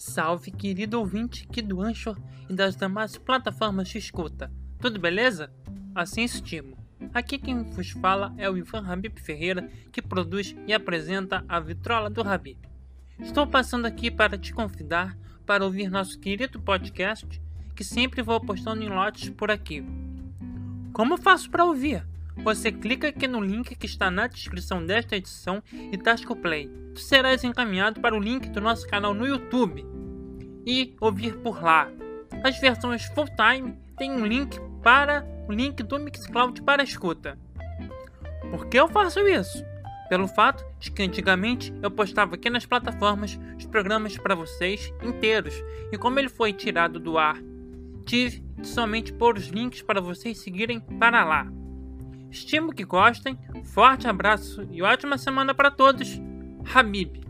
Salve, querido ouvinte aqui do Anchor e das demais plataformas de escuta. Tudo beleza? Assim estimo. Aqui quem vos fala é o Ivan Habib Ferreira, que produz e apresenta a Vitrola do Habib. Estou passando aqui para te convidar para ouvir nosso querido podcast, que sempre vou postando em lotes por aqui. Como faço para ouvir? Você clica aqui no link que está na descrição desta edição e tasca o play. Tu serás encaminhado para o link do nosso canal no YouTube e ouvir por lá. As versões full time têm um link para o link do Mixcloud para escuta. Por que eu faço isso? Pelo fato de que antigamente eu postava aqui nas plataformas os programas para vocês inteiros, e como ele foi tirado do ar, tive de somente pôr os links para vocês seguirem para lá. Estimo que gostem, forte abraço e ótima semana para todos. Habib.